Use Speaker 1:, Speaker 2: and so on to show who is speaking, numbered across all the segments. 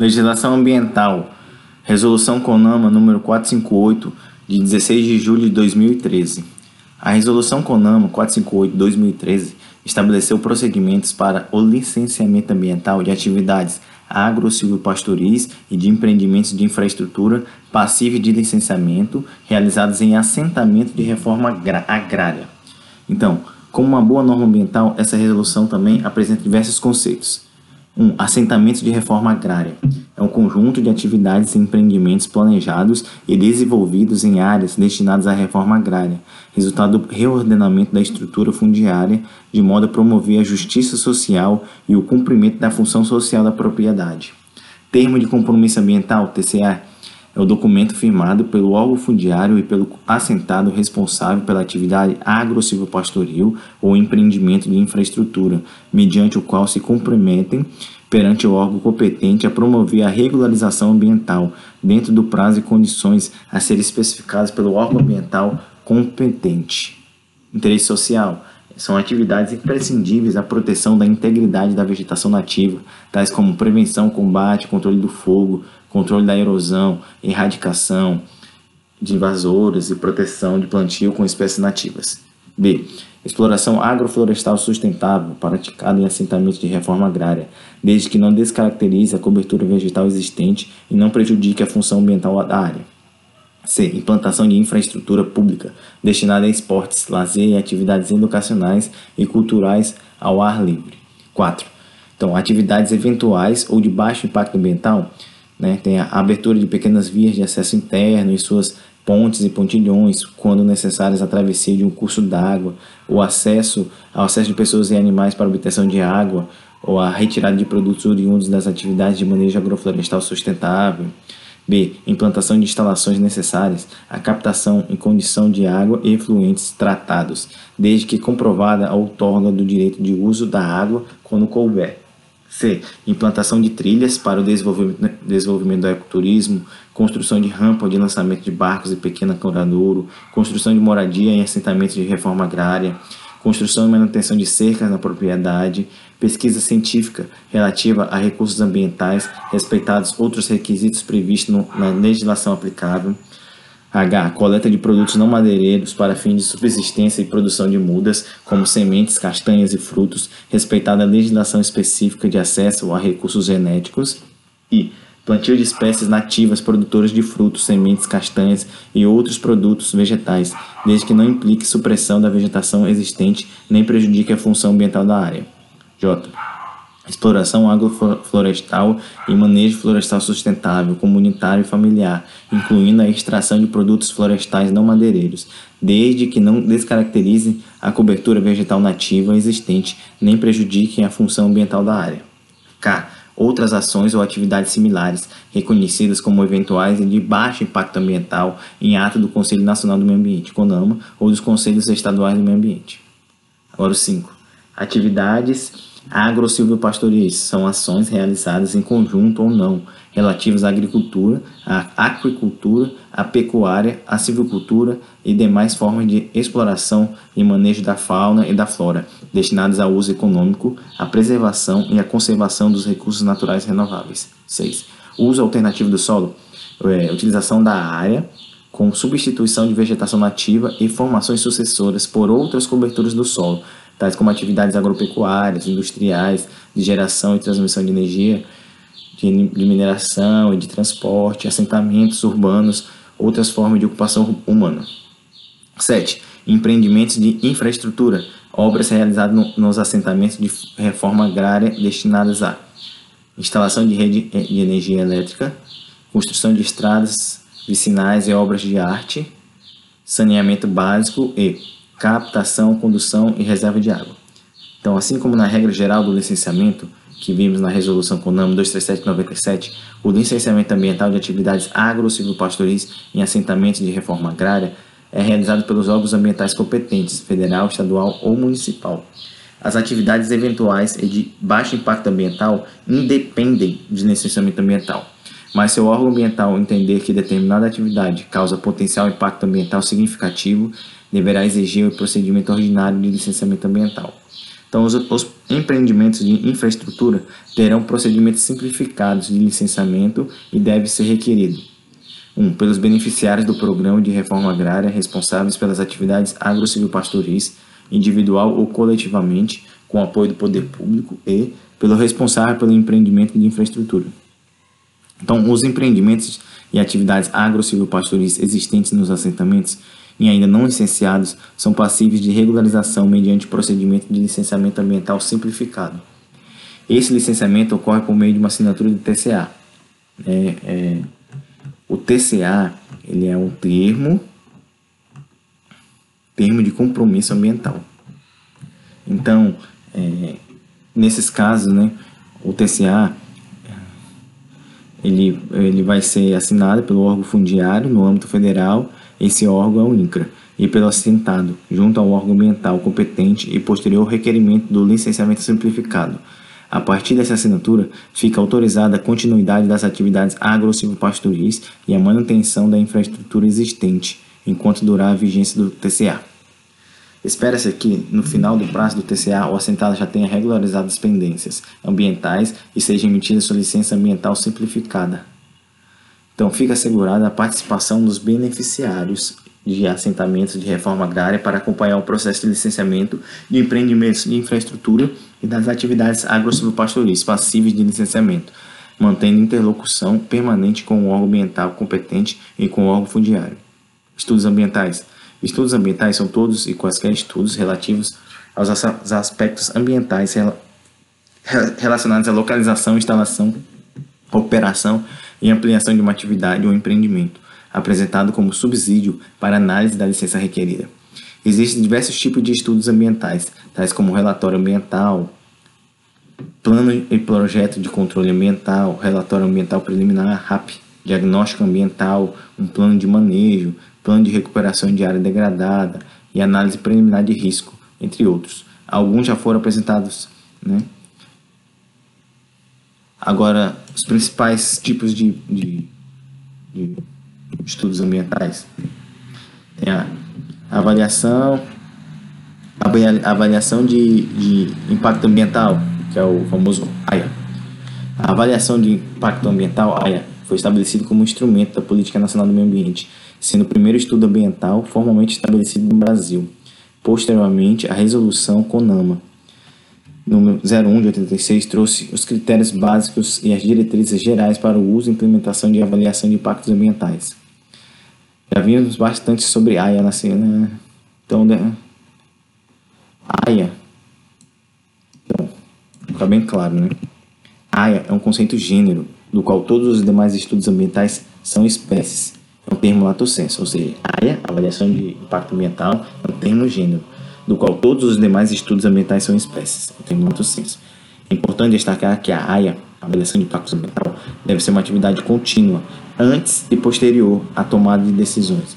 Speaker 1: Legislação Ambiental. Resolução CONAMA número 458, de 16 de julho de 2013. A Resolução CONAMA 458 de 2013 estabeleceu procedimentos para o licenciamento ambiental de atividades agro-silvopastoris e de empreendimentos de infraestrutura passíveis de licenciamento realizados em assentamento de reforma agrária. Então, como uma boa norma ambiental, essa resolução também apresenta diversos conceitos. 1. Um, assentamento de reforma agrária. É um conjunto de atividades e empreendimentos planejados e desenvolvidos em áreas destinadas à reforma agrária, resultado do reordenamento da estrutura fundiária, de modo a promover a justiça social e o cumprimento da função social da propriedade. Termo de compromisso ambiental, TCA, é o documento firmado pelo órgão fundiário e pelo assentado responsável pela atividade agro-silvopastoril ou empreendimento de infraestrutura, mediante o qual se comprometem perante o órgão competente a promover a regularização ambiental dentro do prazo e condições a serem especificadas pelo órgão ambiental competente. Interesse social são atividades imprescindíveis à proteção da integridade da vegetação nativa, tais como prevenção, combate, controle do fogo, controle da erosão, erradicação de invasoras e proteção de plantio com espécies nativas. B. Exploração agroflorestal sustentável praticada em assentamentos de reforma agrária, desde que não descaracterize a cobertura vegetal existente e não prejudique a função ambiental da área. C. Implantação de infraestrutura pública destinada a esportes, lazer e atividades educacionais e culturais ao ar livre. 4. Então, atividades eventuais ou de baixo impacto ambiental, né, tem a abertura de pequenas vias de acesso interno e suas pontes e pontilhões, quando necessárias a travessia de um curso d'água, o acesso ao acesso de pessoas e animais para obtenção de água, ou a retirada de produtos oriundos das atividades de manejo agroflorestal sustentável, B. Implantação de instalações necessárias à captação em condição de água e efluentes tratados, desde que comprovada a outorga do direito de uso da água quando couber. C. Implantação de trilhas para o desenvolvimento, desenvolvimento do ecoturismo, construção de rampa de lançamento de barcos e pequena candadouro, construção de moradia em assentamentos de reforma agrária, construção e manutenção de cercas na propriedade, pesquisa científica relativa a recursos ambientais, respeitados outros requisitos previstos no, na legislação aplicável. H. Coleta de produtos não madeireiros para fins de subsistência e produção de mudas, como sementes, castanhas e frutos, respeitada a legislação específica de acesso a recursos genéticos. I. Plantio de espécies nativas produtoras de frutos, sementes, castanhas e outros produtos vegetais, desde que não implique supressão da vegetação existente nem prejudique a função ambiental da área. J. Exploração agroflorestal e manejo florestal sustentável, comunitário e familiar, incluindo a extração de produtos florestais não madeireiros, desde que não descaracterize a cobertura vegetal nativa existente nem prejudiquem a função ambiental da área. K outras ações ou atividades similares, reconhecidas como eventuais e de baixo impacto ambiental em ato do Conselho Nacional do Meio Ambiente, CONAMA, ou dos Conselhos Estaduais do Meio Ambiente. Agora o 5. Atividades agro-silvopastoris são ações realizadas em conjunto ou não, relativas à agricultura, à aquicultura, à pecuária, à silvicultura e demais formas de exploração e manejo da fauna e da flora, destinadas ao uso econômico, à preservação e à conservação dos recursos naturais renováveis. 6. Uso alternativo do solo, é, utilização da área com substituição de vegetação nativa e formações sucessoras por outras coberturas do solo, tais como atividades agropecuárias, industriais, de geração e transmissão de energia, de, mineração e de transporte, assentamentos urbanos, outras formas de ocupação humana. 7. Empreendimentos de infraestrutura, obras realizadas no, nos assentamentos de reforma agrária destinadas a instalação de rede de energia elétrica, construção de estradas vicinais e obras de arte, saneamento básico e captação, condução e reserva de água. Então, assim como na regra geral do licenciamento, que vimos na resolução CONAMA 23797, o licenciamento ambiental de atividades agro-silvopastoris em assentamentos de reforma agrária é realizado pelos órgãos ambientais competentes, federal, estadual ou municipal. As atividades eventuais e de baixo impacto ambiental independem de licenciamento ambiental. Mas se o órgão ambiental entender que determinada atividade causa potencial impacto ambiental significativo, deverá exigir o procedimento ordinário de licenciamento ambiental. Então, os, os, empreendimentos de infraestrutura terão procedimentos simplificados de licenciamento e deve ser requerido 1. Um, pelos beneficiários do Programa de Reforma Agrária responsáveis pelas atividades agrocivil-pastoris, individual ou coletivamente, com apoio do poder público, e pelo responsável pelo empreendimento de infraestrutura. Então, os empreendimentos e atividades agrocivil-pastoris existentes nos assentamentos e ainda não licenciados são passíveis de regularização mediante procedimento de licenciamento ambiental simplificado. Esse licenciamento ocorre por meio de uma assinatura do TCA. É, é, o TCA ele é um termo, termo de compromisso ambiental. Então, é, nesses casos, né, o TCA ele, ele vai ser assinado pelo órgão fundiário no âmbito federal esse órgão é o INCRA, e pelo assentado, junto ao órgão ambiental competente e posterior requerimento do licenciamento simplificado. A partir dessa assinatura, fica autorizada a continuidade das atividades agro-silvopastoris e a manutenção da infraestrutura existente, enquanto durar a vigência do TCA. Espera-se que, no final do prazo do TCA, o assentado já tenha regularizado as pendências ambientais e seja emitida sua licença ambiental simplificada, então, fica assegurada a participação dos beneficiários de assentamentos de reforma agrária para acompanhar o processo de licenciamento de empreendimentos de infraestrutura e das atividades agro-silvopastoris passíveis de licenciamento, mantendo interlocução permanente com o órgão ambiental competente e com o órgão fundiário. Estudos ambientais. Estudos ambientais são todos e quaisquer estudos relativos aos aspectos ambientais relacionados à localização, instalação, operação e ampliação de uma atividade ou empreendimento, apresentado como subsídio para análise da licença requerida. Existem diversos tipos de estudos ambientais, tais como relatório ambiental, plano e projeto de controle ambiental, relatório ambiental preliminar, RAP, diagnóstico ambiental, um plano de manejo, plano de recuperação de área degradada e análise preliminar de risco, entre outros. Alguns já foram apresentados, né? Agora, os principais tipos de, de, de estudos ambientais tem a avaliação, a avaliação de, de impacto ambiental, que é o famoso AIA. A avaliação de impacto ambiental, AIA, foi estabelecido como instrumento da Política Nacional do Meio Ambiente, sendo o primeiro estudo ambiental formalmente estabelecido no Brasil. Posteriormente, a resolução CONAMA, número 01 de 86 trouxe os critérios básicos e as diretrizes gerais para o uso e implementação de avaliação de impactos ambientais. Já vimos bastante sobre AIA na cena. Né? Então, né? AIA. Então, fica bem claro, né? AIA é um conceito gênero, do qual todos os demais estudos ambientais são espécies. Um termo lato sensu, ou seja, AIA, avaliação de impacto ambiental, é um termo gênero do qual todos os demais estudos ambientais são espécies. Tem muito senso. É importante destacar que a AIA, avaliação de impacto ambiental, deve ser uma atividade contínua, antes e posterior à tomada de decisões,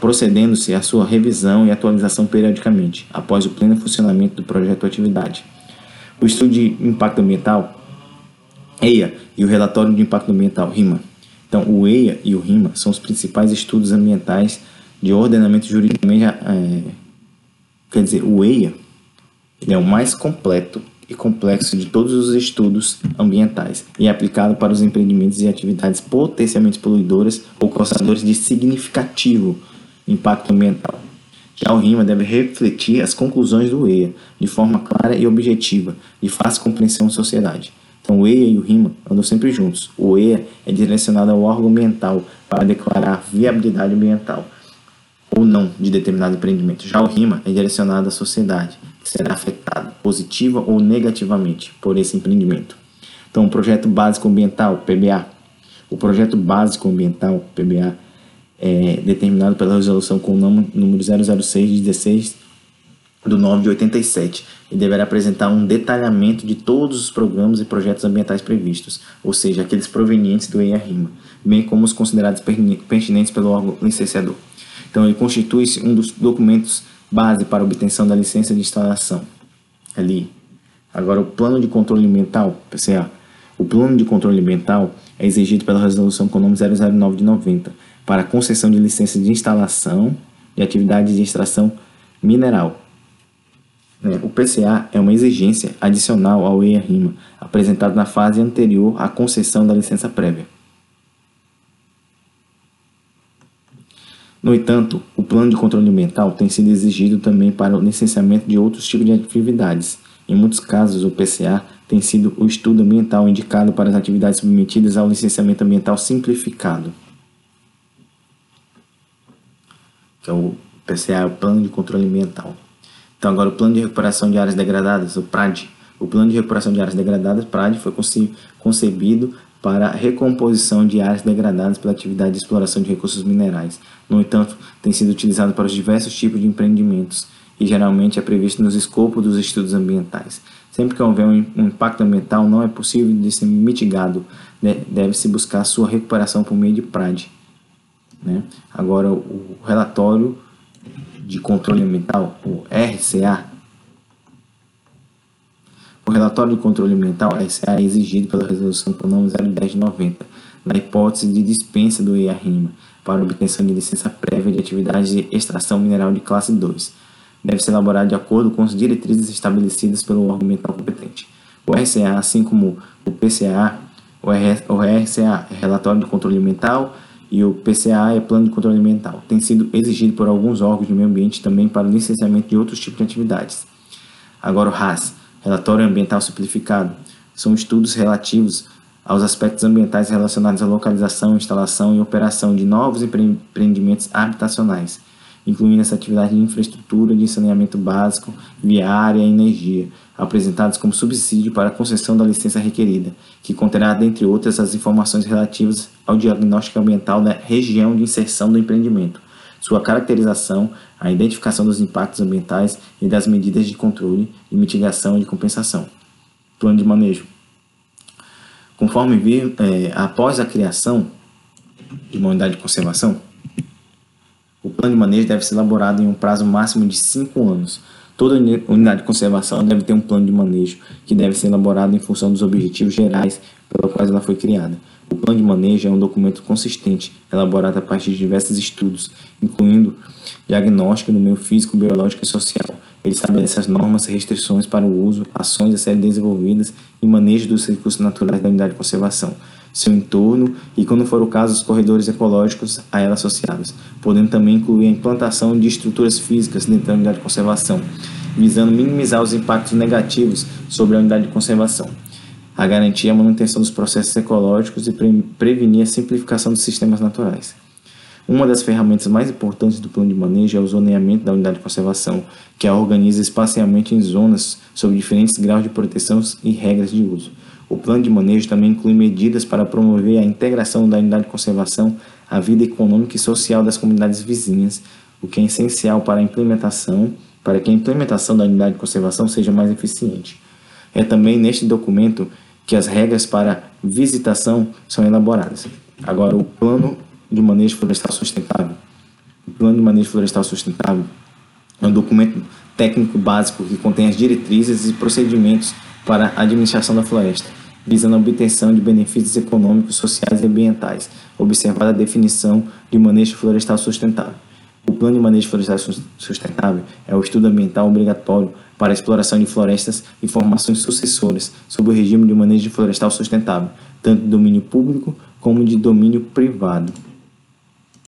Speaker 1: procedendo-se à sua revisão e atualização periodicamente, após o pleno funcionamento do projeto atividade. O estudo de impacto ambiental, EIA, e o relatório de impacto ambiental, RIMA. Então, o EIA e o RIMA são os principais estudos ambientais de ordenamento juridicamente é, Quer dizer, o EIA ele é o mais completo e complexo de todos os estudos ambientais e é aplicado para os empreendimentos e atividades potencialmente poluidoras ou causadores de significativo impacto ambiental. Já o RIMA deve refletir as conclusões do EIA de forma clara e objetiva, de fácil compreensão à sociedade. Então, o EIA e o RIMA andam sempre juntos. O EIA é direcionado ao órgão ambiental para declarar viabilidade ambiental ou não de determinado empreendimento. Já o RIMA é direcionado à sociedade, que será afetada positiva ou negativamente por esse empreendimento. Então, o projeto básico ambiental, PBA. O projeto básico ambiental, PBA, é determinado pela resolução com o número 006 de 16 do 9 de 87 e deverá apresentar um detalhamento de todos os programas e projetos ambientais previstos, ou seja, aqueles provenientes do EIA-RIMA, bem como os considerados pertinentes pelo órgão licenciador. Então, ele constitui-se um dos documentos base para obtenção da licença de instalação. Ali. Agora, o plano de controle ambiental, PCA. O plano de controle ambiental é exigido pela resolução nome 009 de 90 para concessão de licença de instalação de atividades de extração mineral. Né? O PCA é uma exigência adicional ao EIA-RIMA, apresentado na fase anterior à concessão da licença prévia. No entanto, o plano de controle ambiental tem sido exigido também para o licenciamento de outros tipos de atividades. Em muitos casos, o PCA tem sido o estudo ambiental indicado para as atividades submetidas ao licenciamento ambiental simplificado. Que é o PCA, é o Plano de Controle Ambiental. Então, agora o Plano de Recuperação de Áreas Degradadas, o PRAD. O Plano de Recuperação de Áreas Degradadas, PRAD, foi concebido para a recomposição de áreas degradadas pela atividade de exploração de recursos minerais. No entanto, tem sido utilizado para os diversos tipos de empreendimentos e geralmente é previsto nos escopos dos estudos ambientais. Sempre que houver um impacto ambiental, não é possível de ser mitigado, né? deve-se buscar sua recuperação por meio de PRAD. Né? Agora, o relatório de controle ambiental, o RCA, o relatório de controle ambiental RCA é exigido pela Resolução Econômica 010 de 90, na hipótese de dispensa do EIA-RIMA para obtenção de licença prévia de atividades de extração mineral de classe 2. Deve ser elaborado de acordo com as diretrizes estabelecidas pelo órgão ambiental competente. O RCA, assim como o PCA, o, RCA é relatório de controle ambiental e o PCA é plano de controle ambiental, tem sido exigido por alguns órgãos do meio ambiente também para o licenciamento de outros tipos de atividades. Agora o RAS, Relatório Ambiental Simplificado, são estudos relativos aos aspectos ambientais relacionados à localização, instalação e operação de novos empreendimentos habitacionais, incluindo essa atividade de infraestrutura de saneamento básico, viária e energia, apresentados como subsídio para a concessão da licença requerida, que conterá, dentre outras, as informações relativas ao diagnóstico ambiental da região de inserção do empreendimento, sua caracterização, a identificação dos impactos ambientais e das medidas de controle e mitigação e de compensação. Plano de manejo. Conforme vi, é, após a criação de uma unidade de conservação, o plano de manejo deve ser elaborado em um prazo máximo de 5 anos. Toda unidade de conservação deve ter um plano de manejo que deve ser elaborado em função dos objetivos gerais pelos quais ela foi criada. O plano de manejo é um documento consistente, elaborado a partir de diversos estudos, incluindo diagnóstico no meio físico, biológico e social. Ele estabelece as normas e restrições para o uso, ações a serem desenvolvidas e manejo dos recursos naturais da unidade de conservação, seu entorno e, quando for o caso, os corredores ecológicos a ela associados, podendo também incluir a implantação de estruturas físicas dentro da unidade de conservação, visando minimizar os impactos negativos sobre a unidade de conservação a garantir a manutenção dos processos ecológicos e pre prevenir a simplificação dos sistemas naturais. Uma das ferramentas mais importantes do plano de manejo é o zoneamento da unidade de conservação, que a organiza espacialmente em zonas sob diferentes graus de proteção e regras de uso. O plano de manejo também inclui medidas para promover a integração da unidade de conservação à vida econômica e social das comunidades vizinhas, o que é essencial para a implementação, para que a implementação da unidade de conservação seja mais eficiente. É também neste documento que as regras para visitação são elaboradas. Agora, o Plano de Manejo Florestal Sustentável. O Plano de Manejo Florestal Sustentável é um documento técnico básico que contém as diretrizes e procedimentos para a administração da floresta, visando a obtenção de benefícios econômicos, sociais e ambientais, observada a definição de manejo florestal sustentável. O Plano de Manejo Florestal Sustentável é o estudo ambiental obrigatório para a exploração de florestas e formações sucessoras sob o regime de manejo florestal sustentável, tanto de domínio público como de domínio privado.